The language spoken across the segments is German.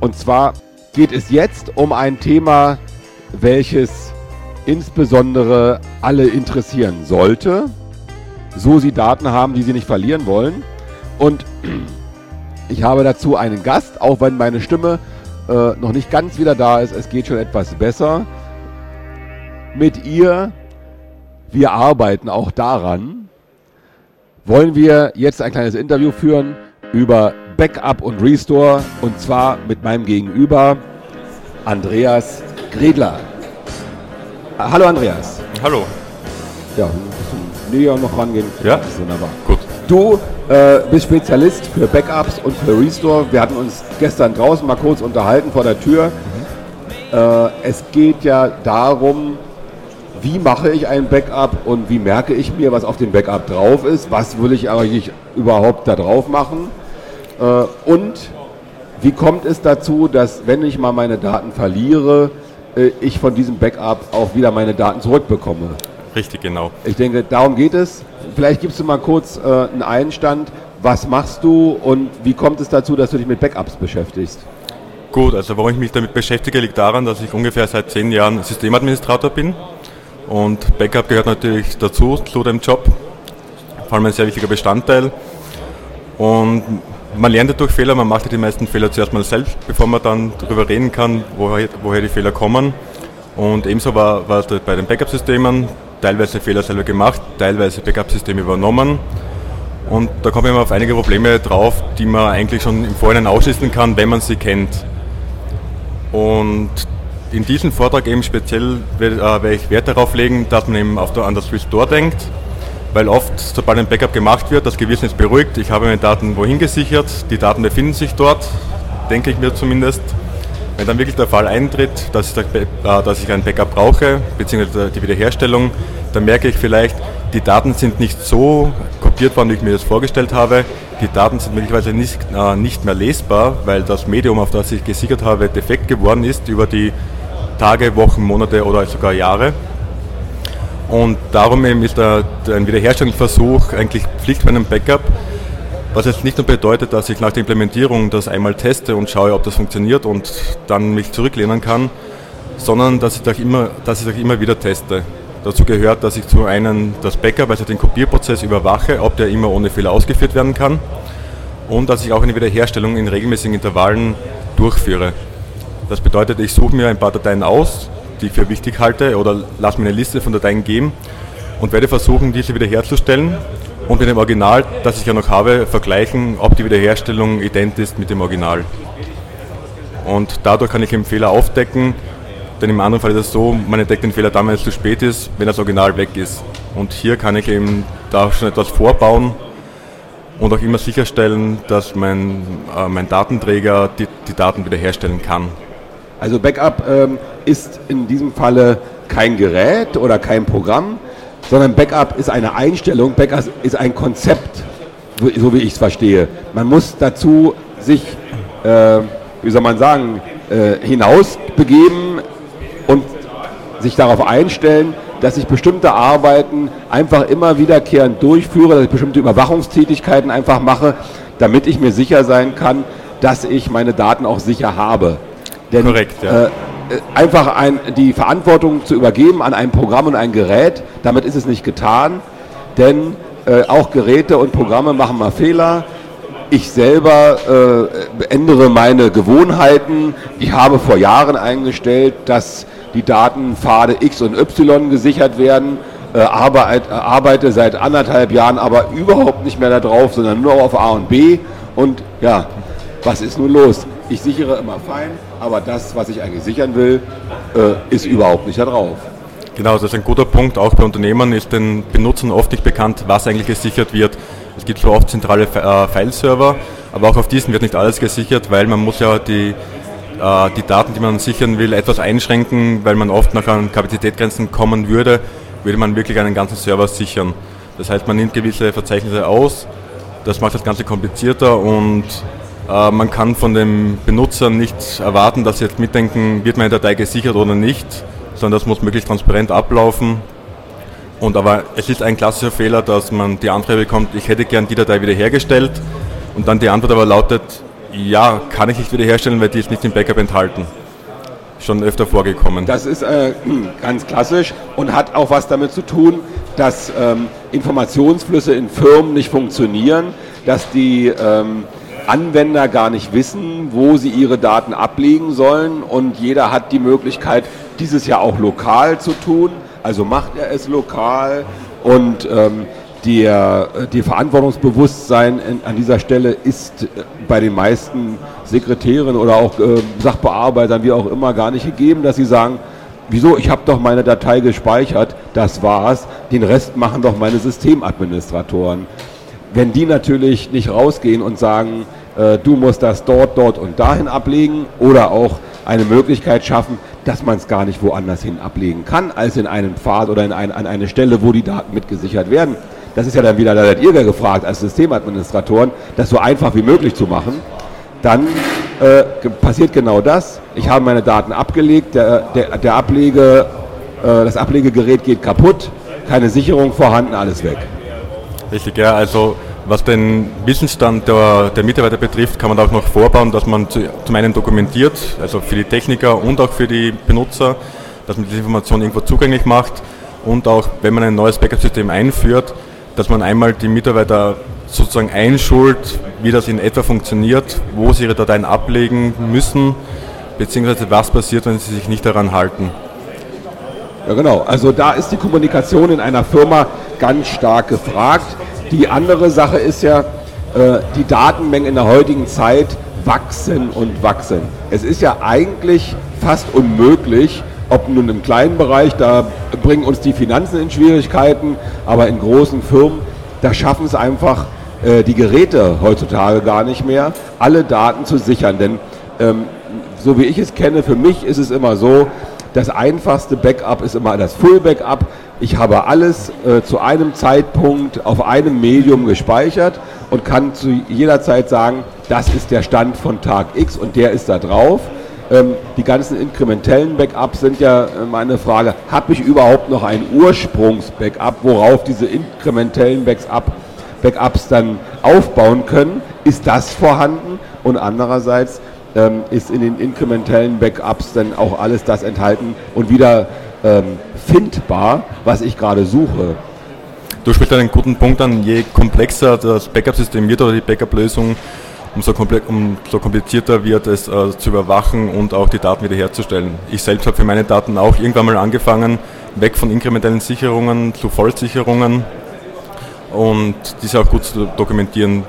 Und zwar geht es jetzt um ein Thema, welches insbesondere alle interessieren sollte, so sie Daten haben, die sie nicht verlieren wollen. Und ich habe dazu einen Gast, auch wenn meine Stimme äh, noch nicht ganz wieder da ist, es geht schon etwas besser. Mit ihr, wir arbeiten auch daran, wollen wir jetzt ein kleines Interview führen über Backup und Restore und zwar mit meinem Gegenüber Andreas Gredler. Hallo Andreas. Hallo. Ja, ein bisschen näher noch rangehen. Ja? Wunderbar. Gut. Du äh, bist Spezialist für Backups und für Restore. Wir hatten uns gestern draußen mal kurz unterhalten vor der Tür. Mhm. Äh, es geht ja darum, wie mache ich ein Backup und wie merke ich mir, was auf dem Backup drauf ist, was will ich eigentlich überhaupt da drauf machen und wie kommt es dazu, dass wenn ich mal meine Daten verliere, äh, ich von diesem Backup auch wieder meine Daten zurückbekomme. Richtig, genau. Ich denke, darum geht es. Vielleicht gibst du mal kurz äh, einen Einstand. Was machst du und wie kommt es dazu, dass du dich mit Backups beschäftigst? Gut, also warum ich mich damit beschäftige, liegt daran, dass ich ungefähr seit zehn Jahren Systemadministrator bin. Und Backup gehört natürlich dazu, zu dem Job. Vor allem ein sehr wichtiger Bestandteil. Und man lernt durch Fehler, man macht die meisten Fehler zuerst mal selbst, bevor man dann darüber reden kann, woher, woher die Fehler kommen. Und ebenso war, war es bei den Backup-Systemen, teilweise Fehler selber gemacht, teilweise Backup-Systeme übernommen. Und da kommen wir auf einige Probleme drauf, die man eigentlich schon im Vorhinein ausschließen kann, wenn man sie kennt. Und in diesem Vortrag eben speziell äh, werde ich Wert darauf legen, dass man eben auf, an das Restore denkt, weil oft, sobald ein Backup gemacht wird, das Gewissen ist beruhigt, ich habe meine Daten wohin gesichert, die Daten befinden sich dort, denke ich mir zumindest. Wenn dann wirklich der Fall eintritt, dass ich, äh, dass ich ein Backup brauche, beziehungsweise die Wiederherstellung, dann merke ich vielleicht, die Daten sind nicht so kopiert worden, wie ich mir das vorgestellt habe. Die Daten sind möglicherweise nicht, äh, nicht mehr lesbar, weil das Medium, auf das ich gesichert habe, defekt geworden ist über die Tage, Wochen, Monate oder sogar Jahre. Und darum eben ist ein Wiederherstellungsversuch eigentlich Pflicht bei einem Backup, was jetzt nicht nur bedeutet, dass ich nach der Implementierung das einmal teste und schaue, ob das funktioniert und dann mich zurücklehnen kann, sondern dass ich das immer, dass ich das immer wieder teste. Dazu gehört, dass ich zu einem das Backup, also den Kopierprozess überwache, ob der immer ohne Fehler ausgeführt werden kann und dass ich auch eine Wiederherstellung in regelmäßigen Intervallen durchführe. Das bedeutet, ich suche mir ein paar Dateien aus, die ich für wichtig halte oder lasse mir eine Liste von Dateien geben und werde versuchen, diese wiederherzustellen und mit dem Original, das ich ja noch habe, vergleichen, ob die Wiederherstellung ident ist mit dem Original. Und dadurch kann ich eben Fehler aufdecken, denn im anderen Fall ist es so, man entdeckt den Fehler dann, wenn es zu spät ist, wenn das Original weg ist. Und hier kann ich eben da schon etwas vorbauen und auch immer sicherstellen, dass mein, äh, mein Datenträger die, die Daten wiederherstellen kann. Also Backup ähm, ist in diesem Falle kein Gerät oder kein Programm, sondern Backup ist eine Einstellung, Backup ist ein Konzept, so wie ich es verstehe. Man muss dazu sich, äh, wie soll man sagen, äh, hinausbegeben und sich darauf einstellen, dass ich bestimmte Arbeiten einfach immer wiederkehrend durchführe, dass ich bestimmte Überwachungstätigkeiten einfach mache, damit ich mir sicher sein kann, dass ich meine Daten auch sicher habe. Denn, Korrekt, ja. Äh, einfach ein, die Verantwortung zu übergeben an ein Programm und ein Gerät, damit ist es nicht getan, denn äh, auch Geräte und Programme machen mal Fehler. Ich selber äh, ändere meine Gewohnheiten. Ich habe vor Jahren eingestellt, dass die Datenpfade X und Y gesichert werden. Äh, arbeite, arbeite seit anderthalb Jahren aber überhaupt nicht mehr darauf, sondern nur auf A und B. Und ja, was ist nun los? Ich sichere immer fein, aber das, was ich eigentlich sichern will, äh, ist überhaupt nicht da drauf. Genau, das ist ein guter Punkt. Auch bei Unternehmen ist den Benutzern oft nicht bekannt, was eigentlich gesichert wird. Es gibt zwar oft zentrale äh, Fileserver, aber auch auf diesen wird nicht alles gesichert, weil man muss ja die, äh, die Daten, die man sichern will, etwas einschränken, weil man oft nach an Kapazitätsgrenzen kommen würde, würde man wirklich einen ganzen Server sichern. Das heißt, man nimmt gewisse Verzeichnisse aus, das macht das Ganze komplizierter und man kann von den Benutzern nicht erwarten, dass sie jetzt mitdenken, wird meine Datei gesichert oder nicht, sondern das muss möglichst transparent ablaufen. Und aber es ist ein klassischer Fehler, dass man die Antwort bekommt, ich hätte gern die Datei wiederhergestellt und dann die Antwort aber lautet, Ja, kann ich nicht wiederherstellen, weil die ist nicht im Backup enthalten. Schon öfter vorgekommen. Das ist äh, ganz klassisch und hat auch was damit zu tun, dass ähm, Informationsflüsse in Firmen nicht funktionieren, dass die ähm, Anwender gar nicht wissen, wo sie ihre Daten ablegen sollen und jeder hat die Möglichkeit, dieses ja auch lokal zu tun. Also macht er es lokal und ähm, der, die Verantwortungsbewusstsein in, an dieser Stelle ist äh, bei den meisten Sekretären oder auch äh, Sachbearbeitern, wie auch immer, gar nicht gegeben, dass sie sagen, wieso, ich habe doch meine Datei gespeichert, das war's, den Rest machen doch meine Systemadministratoren. Wenn die natürlich nicht rausgehen und sagen, äh, du musst das dort, dort und dahin ablegen oder auch eine Möglichkeit schaffen, dass man es gar nicht woanders hin ablegen kann, als in einen Pfad oder in ein, an eine Stelle, wo die Daten mitgesichert werden. Das ist ja dann wieder, da seid ihr gefragt als Systemadministratoren, das so einfach wie möglich zu machen. Dann äh, passiert genau das. Ich habe meine Daten abgelegt, der, der, der Ablege, äh, das Ablegegerät geht kaputt, keine Sicherung vorhanden, alles weg. Richtig, ja, also was den Wissensstand der, der, Mitarbeiter betrifft, kann man auch noch vorbauen, dass man zu, zum einen dokumentiert, also für die Techniker und auch für die Benutzer, dass man diese Information irgendwo zugänglich macht und auch, wenn man ein neues Backup-System einführt, dass man einmal die Mitarbeiter sozusagen einschult, wie das in etwa funktioniert, wo sie ihre Dateien ablegen müssen, beziehungsweise was passiert, wenn sie sich nicht daran halten. Ja genau, also da ist die Kommunikation in einer Firma ganz stark gefragt. Die andere Sache ist ja, äh, die Datenmengen in der heutigen Zeit wachsen und wachsen. Es ist ja eigentlich fast unmöglich, ob nun im kleinen Bereich, da bringen uns die Finanzen in Schwierigkeiten, aber in großen Firmen, da schaffen es einfach äh, die Geräte heutzutage gar nicht mehr, alle Daten zu sichern. Denn ähm, so wie ich es kenne, für mich ist es immer so, das einfachste Backup ist immer das Full Backup. Ich habe alles äh, zu einem Zeitpunkt auf einem Medium gespeichert und kann zu jeder Zeit sagen, das ist der Stand von Tag X und der ist da drauf. Ähm, die ganzen inkrementellen Backups sind ja äh, meine Frage, habe ich überhaupt noch ein Ursprungs-Backup, worauf diese inkrementellen Backup, Backups dann aufbauen können? Ist das vorhanden? Und andererseits, ähm, ist in den inkrementellen Backups dann auch alles das enthalten und wieder ähm, findbar, was ich gerade suche. Du sprichst einen guten Punkt an, je komplexer das Backup-System wird oder die Backup-Lösung, umso, komplizierter wird es äh, zu überwachen und auch die Daten wiederherzustellen. Ich selbst habe für meine Daten auch irgendwann mal angefangen, weg von inkrementellen Sicherungen zu Vollsicherungen und diese auch gut zu dokumentieren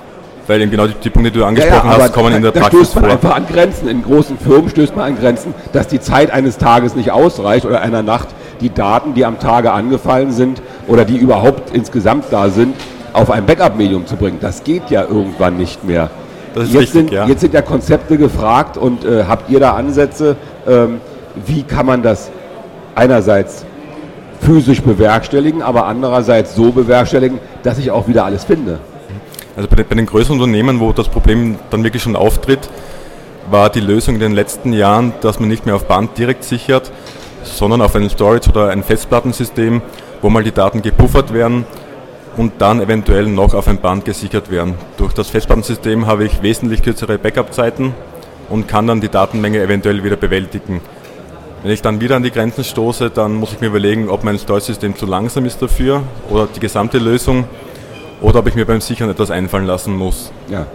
weil eben genau die, die Punkte, die du angesprochen ja, ja, hast, kommen in der da Praxis stößt man vor. einfach an Grenzen. In großen Firmen stößt man an Grenzen, dass die Zeit eines Tages nicht ausreicht oder einer Nacht, die Daten, die am Tage angefallen sind oder die überhaupt insgesamt da sind, auf ein Backup-Medium zu bringen. Das geht ja irgendwann nicht mehr. jetzt, richtig, sind, ja. jetzt sind ja Konzepte gefragt und äh, habt ihr da Ansätze, ähm, wie kann man das einerseits physisch bewerkstelligen, aber andererseits so bewerkstelligen, dass ich auch wieder alles finde. Also bei den, bei den größeren Unternehmen, wo das Problem dann wirklich schon auftritt, war die Lösung in den letzten Jahren, dass man nicht mehr auf Band direkt sichert, sondern auf ein Storage oder ein Festplattensystem, wo mal die Daten gepuffert werden und dann eventuell noch auf ein Band gesichert werden. Durch das Festplattensystem habe ich wesentlich kürzere Backup-Zeiten und kann dann die Datenmenge eventuell wieder bewältigen. Wenn ich dann wieder an die Grenzen stoße, dann muss ich mir überlegen, ob mein Storage-System zu langsam ist dafür oder die gesamte Lösung oder ob ich mir beim Sichern etwas einfallen lassen muss. Ja,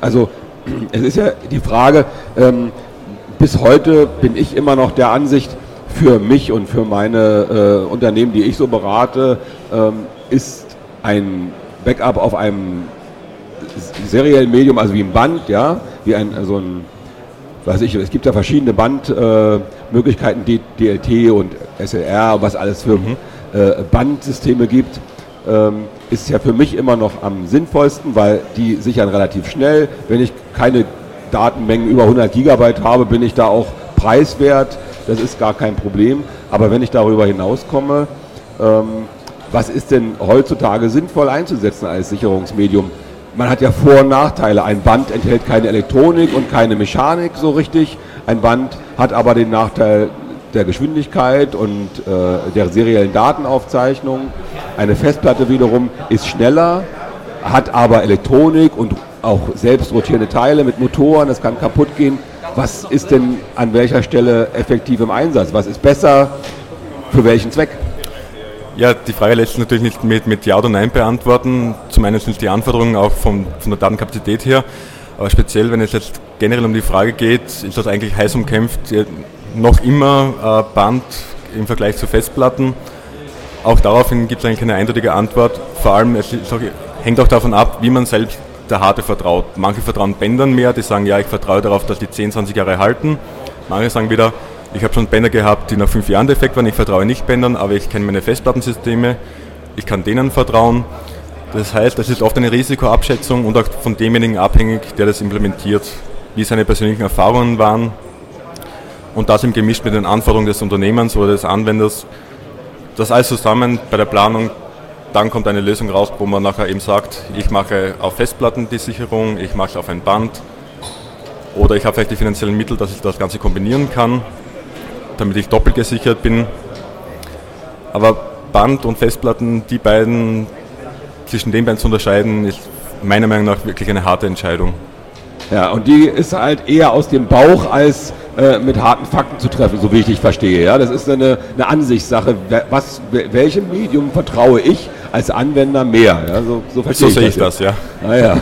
also es ist ja die Frage, ähm, bis heute bin ich immer noch der Ansicht, für mich und für meine äh, Unternehmen, die ich so berate, ähm, ist ein Backup auf einem seriellen Medium, also wie ein Band, ja, wie ein so ein, weiß ich, es gibt ja verschiedene Bandmöglichkeiten, äh, DLT und SLR, was alles für mhm. äh, Bandsysteme gibt ähm, ist ja für mich immer noch am sinnvollsten, weil die sichern relativ schnell. Wenn ich keine Datenmengen über 100 Gigabyte habe, bin ich da auch preiswert. Das ist gar kein Problem. Aber wenn ich darüber hinauskomme, ähm, was ist denn heutzutage sinnvoll einzusetzen als Sicherungsmedium? Man hat ja Vor- und Nachteile. Ein Band enthält keine Elektronik und keine Mechanik so richtig. Ein Band hat aber den Nachteil, der Geschwindigkeit und äh, der seriellen Datenaufzeichnung. Eine Festplatte wiederum ist schneller, hat aber Elektronik und auch selbst rotierende Teile mit Motoren, das kann kaputt gehen. Was ist denn an welcher Stelle effektiv im Einsatz? Was ist besser? Für welchen Zweck? Ja, die Frage lässt sich natürlich nicht mit, mit Ja oder Nein beantworten. Zum einen sind die Anforderungen auch von, von der Datenkapazität her, aber speziell, wenn es jetzt generell um die Frage geht, ist das eigentlich heiß umkämpft, noch immer äh, Band im Vergleich zu Festplatten. Auch daraufhin gibt es eigentlich keine eindeutige Antwort. Vor allem, es auch, hängt auch davon ab, wie man selbst der Harte vertraut. Manche vertrauen Bändern mehr, die sagen, ja, ich vertraue darauf, dass die 10, 20 Jahre halten. Manche sagen wieder, ich habe schon Bänder gehabt, die nach fünf Jahren defekt waren, ich vertraue nicht Bändern, aber ich kenne meine Festplattensysteme, ich kann denen vertrauen. Das heißt, das ist oft eine Risikoabschätzung und auch von demjenigen abhängig, der das implementiert, wie seine persönlichen Erfahrungen waren und das im gemischt mit den Anforderungen des Unternehmens oder des Anwenders. Das alles zusammen bei der Planung, dann kommt eine Lösung raus, wo man nachher eben sagt, ich mache auf Festplatten die Sicherung, ich mache auf ein Band oder ich habe vielleicht die finanziellen Mittel, dass ich das Ganze kombinieren kann, damit ich doppelt gesichert bin. Aber Band und Festplatten, die beiden zwischen den beiden zu unterscheiden, ist meiner Meinung nach wirklich eine harte Entscheidung. Ja, und die ist halt eher aus dem Bauch als äh, mit harten Fakten zu treffen, so wie ich dich verstehe. Ja, das ist eine, eine Ansichtssache. Was, welchem Medium vertraue ich als Anwender mehr? Ja, so, so, so sehe ich das, ja. Naja.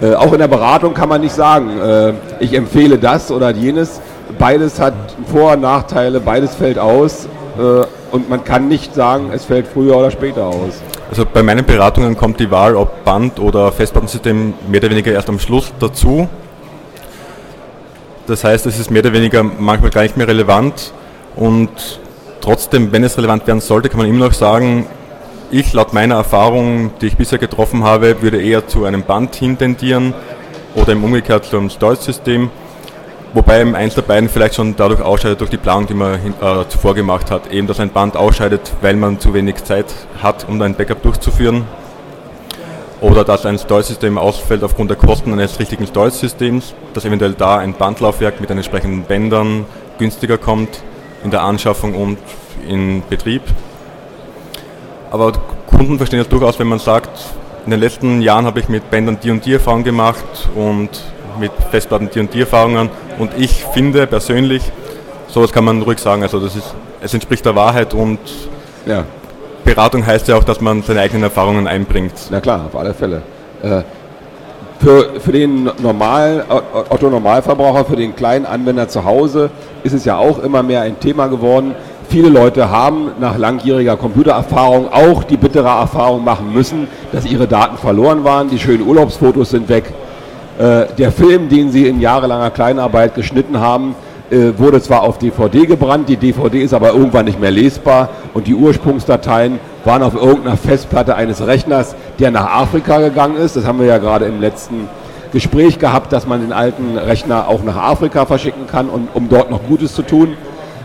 Ah, äh, auch in der Beratung kann man nicht sagen, äh, ich empfehle das oder jenes. Beides hat Vor- und Nachteile, beides fällt aus äh, und man kann nicht sagen, es fällt früher oder später aus. Also bei meinen Beratungen kommt die Wahl, ob Band oder Festplattensystem mehr oder weniger erst am Schluss dazu. Das heißt, es ist mehr oder weniger manchmal gar nicht mehr relevant und trotzdem, wenn es relevant werden sollte, kann man immer noch sagen, ich laut meiner Erfahrung, die ich bisher getroffen habe, würde eher zu einem Band hintendieren oder im Umgekehrt zu einem Storage-System. Wobei eins der beiden vielleicht schon dadurch ausscheidet, durch die Planung, die man äh, zuvor gemacht hat. Eben, dass ein Band ausscheidet, weil man zu wenig Zeit hat, um ein Backup durchzuführen. Oder dass ein Storage-System ausfällt aufgrund der Kosten eines richtigen Storage-Systems, dass eventuell da ein Bandlaufwerk mit entsprechenden Bändern günstiger kommt in der Anschaffung und in Betrieb. Aber Kunden verstehen das durchaus, wenn man sagt, in den letzten Jahren habe ich mit Bändern die und die Erfahrung gemacht und mit Festplatten die und die Erfahrungen. Und ich finde persönlich, sowas kann man ruhig sagen, also das ist, es entspricht der Wahrheit und ja. Beratung heißt ja auch, dass man seine eigenen Erfahrungen einbringt. Na klar, auf alle Fälle. Äh, für, für den Normal, Otto Normalverbraucher, für den kleinen Anwender zu Hause ist es ja auch immer mehr ein Thema geworden. Viele Leute haben nach langjähriger Computererfahrung auch die bittere Erfahrung machen müssen, dass ihre Daten verloren waren, die schönen Urlaubsfotos sind weg, äh, der Film, den sie in jahrelanger Kleinarbeit geschnitten haben, äh, wurde zwar auf DVD gebrannt, die DVD ist aber irgendwann nicht mehr lesbar und die Ursprungsdateien waren auf irgendeiner Festplatte eines Rechners, der nach Afrika gegangen ist. Das haben wir ja gerade im letzten Gespräch gehabt, dass man den alten Rechner auch nach Afrika verschicken kann, und, um dort noch Gutes zu tun.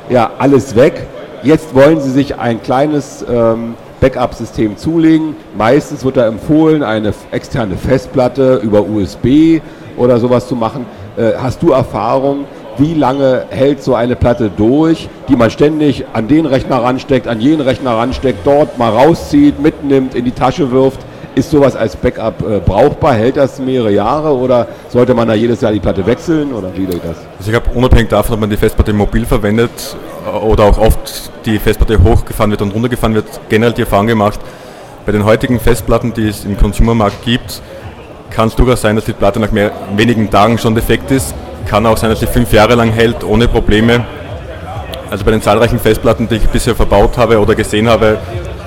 Ja, alles weg. Jetzt wollen sie sich ein kleines ähm, Backup-System zulegen. Meistens wird da empfohlen, eine externe Festplatte über USB oder sowas zu machen. Äh, hast du Erfahrung, wie lange hält so eine Platte durch, die man ständig an den Rechner ransteckt, an jenen Rechner ransteckt, dort mal rauszieht, mitnimmt, in die Tasche wirft? Ist sowas als Backup äh, brauchbar? Hält das mehrere Jahre oder sollte man da jedes Jahr die Platte wechseln oder wie geht das? Also ich habe unabhängig davon, ob man die Festplatte mobil verwendet äh, oder auch oft die Festplatte hochgefahren wird und runtergefahren wird, generell die Erfahrung gemacht, bei den heutigen Festplatten, die es im Consumermarkt gibt, kann es durchaus sein, dass die Platte nach mehr, wenigen Tagen schon defekt ist. Kann auch sein, dass sie fünf Jahre lang hält, ohne Probleme. Also bei den zahlreichen Festplatten, die ich bisher verbaut habe oder gesehen habe,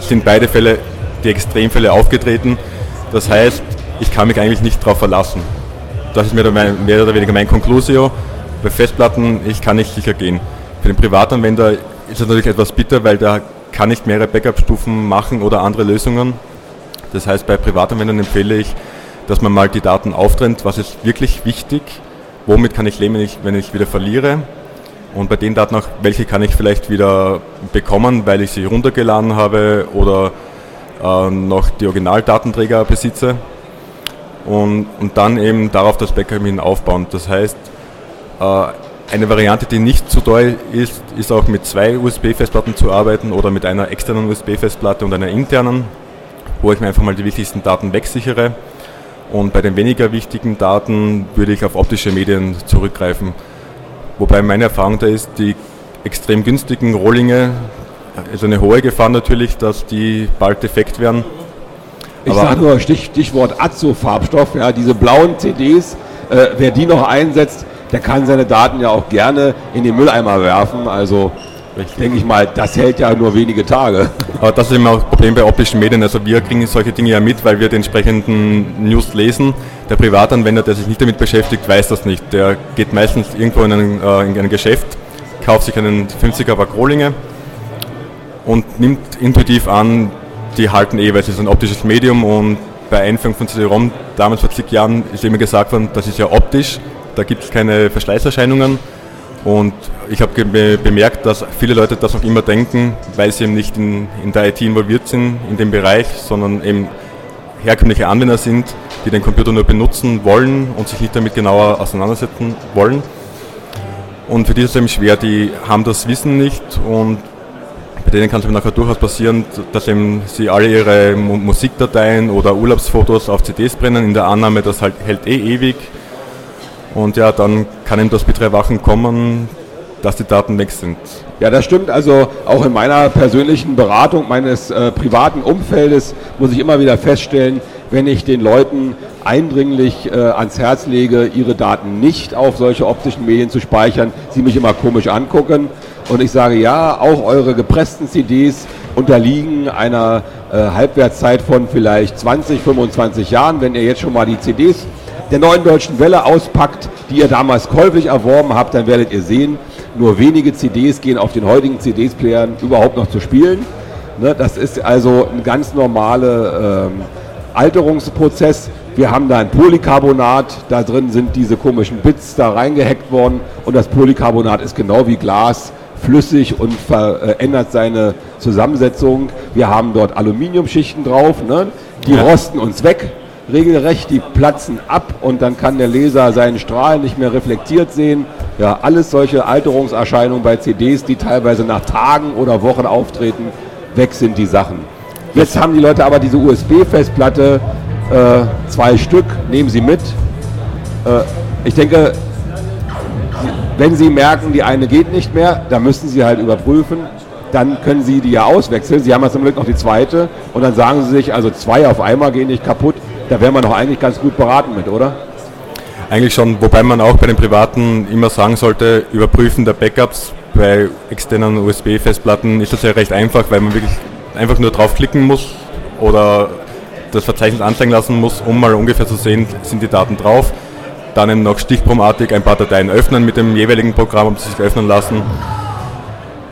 sind beide Fälle die Extremfälle aufgetreten. Das heißt, ich kann mich eigentlich nicht darauf verlassen. Das ist mehr oder weniger mein Conclusio. Bei Festplatten, ich kann nicht sicher gehen. Für den Privatanwender ist es natürlich etwas bitter, weil der kann nicht mehrere Backup-Stufen machen oder andere Lösungen. Das heißt, bei Privatanwendern empfehle ich, dass man mal die Daten auftrennt, was ist wirklich wichtig, womit kann ich leben, wenn ich, wieder verliere? Und bei den Daten auch, welche kann ich vielleicht wieder bekommen, weil ich sie runtergeladen habe oder äh, noch die Originaldatenträger besitze? Und, und dann eben darauf das Backup hin aufbauen. Das heißt, äh, eine Variante, die nicht zu teuer ist, ist auch mit zwei USB-Festplatten zu arbeiten oder mit einer externen USB-Festplatte und einer internen, wo ich mir einfach mal die wichtigsten Daten wegsichere Und bei den weniger wichtigen Daten würde ich auf optische Medien zurückgreifen. Wobei meine Erfahrung da ist, die extrem günstigen Rohlinge, also eine hohe Gefahr natürlich, dass die bald defekt werden. Ich sage nur Stich, Stichwort Azo-Farbstoff, ja, diese blauen CDs, äh, wer die noch einsetzt, der kann seine Daten ja auch gerne in den Mülleimer werfen. Also denke ich mal, das hält ja nur wenige Tage. Aber das ist immer auch ein Problem bei optischen Medien. Also wir kriegen solche Dinge ja mit, weil wir die entsprechenden News lesen. Der Privatanwender, der sich nicht damit beschäftigt, weiß das nicht. Der geht meistens irgendwo in ein, äh, in ein Geschäft, kauft sich einen 50er Pack Rohlinge und nimmt intuitiv an, die halten eh, weil es ist ein optisches Medium und bei Einführung von CD-ROM, damals vor zig Jahren, ist immer gesagt worden, das ist ja optisch, da gibt es keine Verschleißerscheinungen. Und ich habe bemerkt, dass viele Leute das auch immer denken, weil sie eben nicht in, in der IT involviert sind, in dem Bereich, sondern eben herkömmliche Anwender sind, die den Computer nur benutzen wollen und sich nicht damit genauer auseinandersetzen wollen. Und für die ist es eben schwer, die haben das Wissen nicht und bei denen kann es nachher durchaus passieren, dass eben sie alle ihre Musikdateien oder Urlaubsfotos auf CDs brennen, in der Annahme, das halt hält eh ewig und ja, dann kann ihm das Wochen kommen, dass die Daten weg sind. Ja, das stimmt. Also auch in meiner persönlichen Beratung meines äh, privaten Umfeldes muss ich immer wieder feststellen, wenn ich den Leuten eindringlich äh, ans Herz lege, ihre Daten nicht auf solche optischen Medien zu speichern, sie mich immer komisch angucken. Und ich sage, ja, auch eure gepressten CDs unterliegen einer äh, Halbwertszeit von vielleicht 20, 25 Jahren. Wenn ihr jetzt schon mal die CDs der neuen deutschen Welle auspackt, die ihr damals käuflich erworben habt, dann werdet ihr sehen, nur wenige CDs gehen auf den heutigen CD-Playern überhaupt noch zu spielen. Ne, das ist also ein ganz normaler ähm, Alterungsprozess. Wir haben da ein Polycarbonat, da drin sind diese komischen Bits da reingehackt worden und das Polycarbonat ist genau wie Glas flüssig und verändert seine Zusammensetzung. Wir haben dort Aluminiumschichten drauf, ne? die ja. rosten uns weg regelrecht, die platzen ab und dann kann der Leser seinen Strahl nicht mehr reflektiert sehen. Ja, alles solche Alterungserscheinungen bei CDs, die teilweise nach Tagen oder Wochen auftreten, weg sind die Sachen. Jetzt haben die Leute aber diese USB-Festplatte, äh, zwei Stück, nehmen sie mit. Äh, ich denke, wenn sie merken, die eine geht nicht mehr, dann müssen sie halt überprüfen, dann können sie die ja auswechseln. Sie haben ja zum Glück noch die zweite und dann sagen sie sich, also zwei auf einmal gehen nicht kaputt, da wäre man doch eigentlich ganz gut beraten mit, oder? Eigentlich schon, wobei man auch bei den Privaten immer sagen sollte, Überprüfen der Backups bei externen USB-Festplatten ist das ja recht einfach, weil man wirklich einfach nur draufklicken muss oder das Verzeichnis anzeigen lassen muss, um mal ungefähr zu sehen, sind die Daten drauf. Dann eben noch stichprobenartig ein paar Dateien öffnen mit dem jeweiligen Programm, ob sie sich öffnen lassen.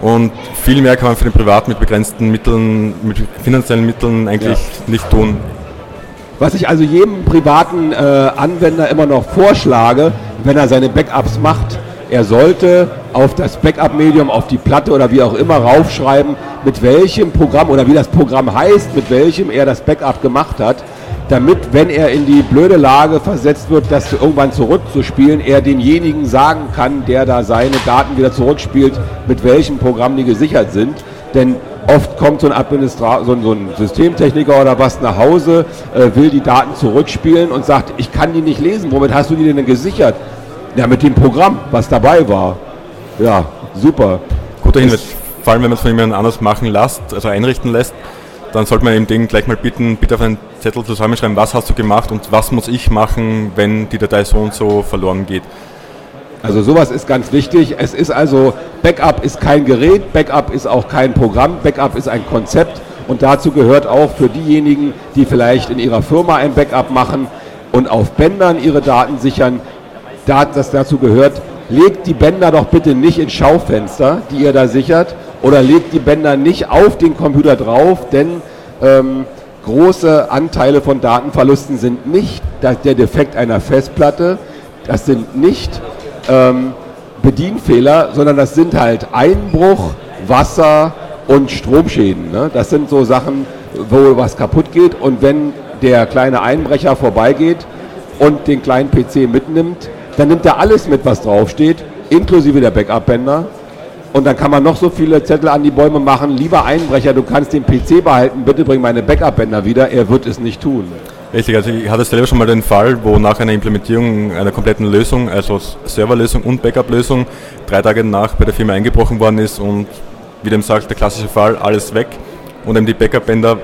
Und viel mehr kann man für den Privat mit begrenzten Mitteln, mit finanziellen Mitteln eigentlich ja. nicht tun. Was ich also jedem privaten äh, Anwender immer noch vorschlage, wenn er seine Backups macht, er sollte auf das Backup-Medium, auf die Platte oder wie auch immer raufschreiben, mit welchem Programm oder wie das Programm heißt, mit welchem er das Backup gemacht hat, damit, wenn er in die blöde Lage versetzt wird, das irgendwann zurückzuspielen, er denjenigen sagen kann, der da seine Daten wieder zurückspielt, mit welchem Programm die gesichert sind. Denn Oft kommt so ein Administrator, so ein, so ein Systemtechniker oder was nach Hause, äh, will die Daten zurückspielen und sagt, ich kann die nicht lesen. Womit hast du die denn gesichert? Ja, mit dem Programm, was dabei war. Ja, super. Guter Hinweis. Vor allem, wenn man es von jemandem anders machen lässt, also einrichten lässt, dann sollte man ihm den gleich mal bitten, bitte auf einen Zettel zusammenschreiben, was hast du gemacht und was muss ich machen, wenn die Datei so und so verloren geht. Also sowas ist ganz wichtig. Es ist also, Backup ist kein Gerät, Backup ist auch kein Programm, Backup ist ein Konzept und dazu gehört auch für diejenigen, die vielleicht in ihrer Firma ein Backup machen und auf Bändern ihre Daten sichern, das dazu gehört, legt die Bänder doch bitte nicht ins Schaufenster, die ihr da sichert, oder legt die Bänder nicht auf den Computer drauf, denn ähm, große Anteile von Datenverlusten sind nicht der Defekt einer Festplatte, das sind nicht ähm, Bedienfehler, sondern das sind halt Einbruch, Wasser und Stromschäden. Ne? Das sind so Sachen, wo was kaputt geht und wenn der kleine Einbrecher vorbeigeht und den kleinen PC mitnimmt, dann nimmt er alles mit, was draufsteht, inklusive der Backup-Bänder. Und dann kann man noch so viele Zettel an die Bäume machen. Lieber Einbrecher, du kannst den PC behalten, bitte bring meine Backup-Bänder wieder. Er wird es nicht tun. Richtig, also ich hatte selber schon mal den Fall, wo nach einer Implementierung einer kompletten Lösung, also Serverlösung und Backup-Lösung, drei Tage nach bei der Firma eingebrochen worden ist und wie dem sagt, der klassische Fall, alles weg. Und eben die Backup-Bänder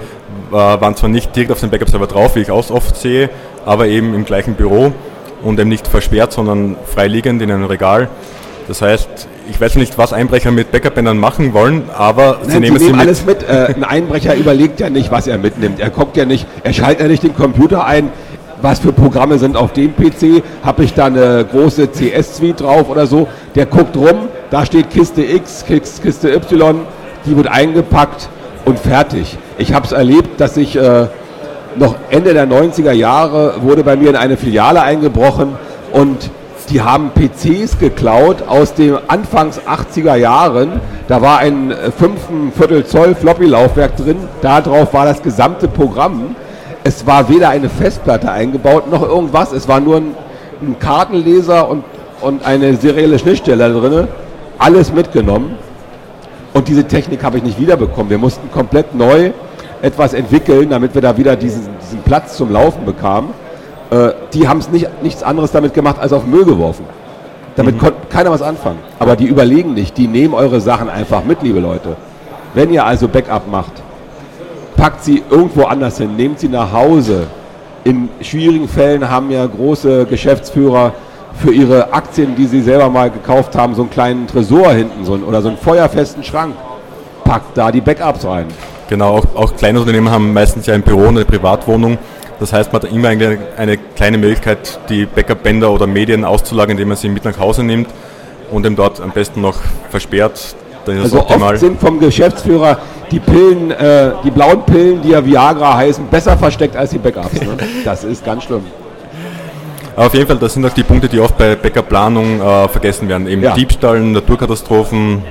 äh, waren zwar nicht direkt auf dem Backup-Server drauf, wie ich auch oft sehe, aber eben im gleichen Büro und eben nicht versperrt, sondern freiliegend in einem Regal. Das heißt, ich weiß nicht, was Einbrecher mit Backup-Bändern machen wollen, aber Nein, sie nehmen, sie nehmen alles mit. Äh, ein Einbrecher überlegt ja nicht, was er mitnimmt. Er guckt ja nicht, er schaltet ja nicht den Computer ein, was für Programme sind auf dem PC, habe ich da eine große CS-Suite drauf oder so. Der guckt rum, da steht Kiste X, Kiste Y, die wird eingepackt und fertig. Ich habe es erlebt, dass ich äh, noch Ende der 90er Jahre wurde bei mir in eine Filiale eingebrochen und die haben PCs geklaut aus den Anfangs 80er Jahren. Da war ein 5 Viertel Zoll Floppy-Laufwerk drin. Darauf war das gesamte Programm. Es war weder eine Festplatte eingebaut noch irgendwas. Es war nur ein, ein Kartenleser und, und eine serielle Schnittstelle drin. Alles mitgenommen. Und diese Technik habe ich nicht wiederbekommen. Wir mussten komplett neu etwas entwickeln, damit wir da wieder diesen, diesen Platz zum Laufen bekamen. Äh, die haben es nicht, nichts anderes damit gemacht, als auf Müll geworfen. Damit mhm. konnte keiner was anfangen. Aber die überlegen nicht, die nehmen eure Sachen einfach mit, liebe Leute. Wenn ihr also Backup macht, packt sie irgendwo anders hin, nehmt sie nach Hause. In schwierigen Fällen haben ja große Geschäftsführer für ihre Aktien, die sie selber mal gekauft haben, so einen kleinen Tresor hinten so ein, oder so einen feuerfesten Schrank. Packt da die Backups rein. Genau, auch, auch kleine Unternehmen haben meistens ja ein Büro und eine Privatwohnung das heißt, man hat immer eine, eine kleine Möglichkeit, die Backup-Bänder oder Medien auszulagern, indem man sie mit nach Hause nimmt und eben dort am besten noch versperrt. Also optimal. oft sind vom Geschäftsführer die Pillen, äh, die blauen Pillen, die ja Viagra heißen, besser versteckt als die Backups. Ne? Das ist ganz schlimm. Aber auf jeden Fall, das sind auch die Punkte, die oft bei Backup-Planung äh, vergessen werden. Eben ja. Diebstahl, Naturkatastrophen.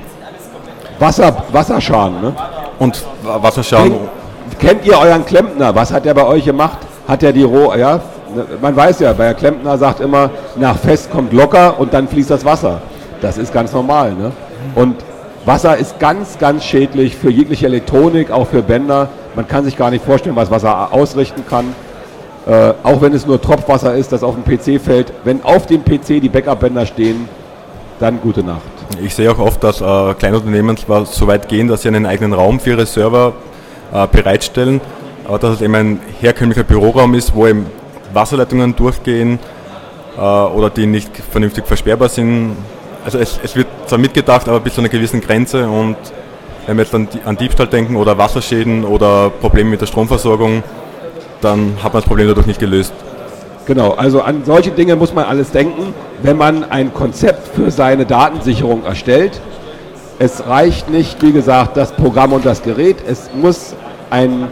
Wasser, Wasserschaden, ne? Und Wasserschaden. Kennt ihr euren Klempner? Was hat er bei euch gemacht? Hat er die Roh, ja, man weiß ja, der Klempner sagt immer, nach Fest kommt locker und dann fließt das Wasser. Das ist ganz normal. Ne? Und Wasser ist ganz, ganz schädlich für jegliche Elektronik, auch für Bänder. Man kann sich gar nicht vorstellen, was Wasser ausrichten kann. Äh, auch wenn es nur Tropfwasser ist, das auf dem PC fällt. Wenn auf dem PC die Backup-Bänder stehen, dann gute Nacht. Ich sehe auch oft, dass äh, kleine Unternehmen zwar so weit gehen, dass sie einen eigenen Raum für ihre Server äh, bereitstellen, aber dass es eben ein herkömmlicher Büroraum ist, wo eben Wasserleitungen durchgehen äh, oder die nicht vernünftig versperrbar sind. Also es, es, wird zwar mitgedacht, aber bis zu einer gewissen Grenze und wenn wir jetzt an, an Diebstahl denken oder Wasserschäden oder Probleme mit der Stromversorgung, dann hat man das Problem dadurch nicht gelöst. Genau, also an solche Dinge muss man alles denken, wenn man ein Konzept für seine Datensicherung erstellt. Es reicht nicht, wie gesagt, das Programm und das Gerät. Es muss ein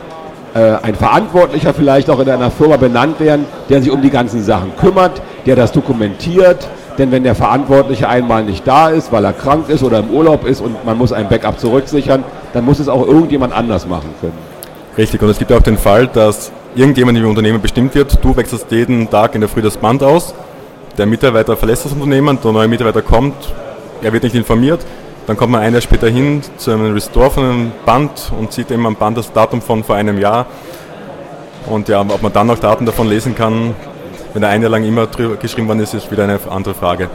ein Verantwortlicher vielleicht auch in einer Firma benannt werden, der sich um die ganzen Sachen kümmert, der das dokumentiert. Denn wenn der Verantwortliche einmal nicht da ist, weil er krank ist oder im Urlaub ist und man muss ein Backup zurücksichern, dann muss es auch irgendjemand anders machen können. Richtig, und es gibt auch den Fall, dass irgendjemand im Unternehmen bestimmt wird, du wechselst jeden Tag in der Früh das Band aus, der Mitarbeiter verlässt das Unternehmen, der neue Mitarbeiter kommt, er wird nicht informiert, dann kommt man ein Jahr später hin zu einem Restore von einem Band und sieht eben am Band das Datum von vor einem Jahr. Und ja, ob man dann noch Daten davon lesen kann, wenn er ein Jahr lang immer drüber geschrieben worden ist, ist wieder eine andere Frage.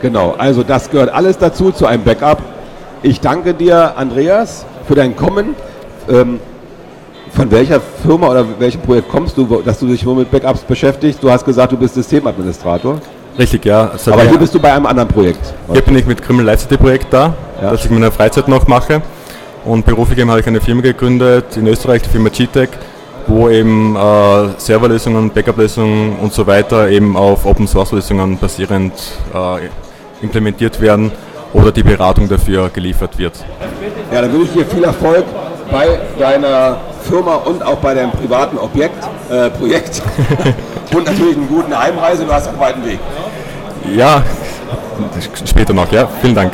Genau, also das gehört alles dazu, zu einem Backup. Ich danke dir, Andreas, für dein Kommen. Ähm, von welcher Firma oder welchem Projekt kommst du, dass du dich nur mit Backups beschäftigst? Du hast gesagt, du bist Systemadministrator. Richtig, ja. Also Aber hier bist du bei einem anderen Projekt. Hier bin ich mit Criminal Life City Projekt da, ja. das ich in meiner Freizeit noch mache. Und beruflich habe ich eine Firma gegründet in Österreich, die Firma GTEC, wo eben äh, Serverlösungen, Backup-Lösungen und so weiter eben auf Open Source Lösungen basierend äh, implementiert werden oder die Beratung dafür geliefert wird. Ja, dann wünsche ich dir viel Erfolg bei deiner Firma und auch bei deinem privaten Objekt, äh, Projekt. und natürlich einen guten Heimreise, du hast einen weiten Weg. Ja, später noch, ja. Vielen Dank.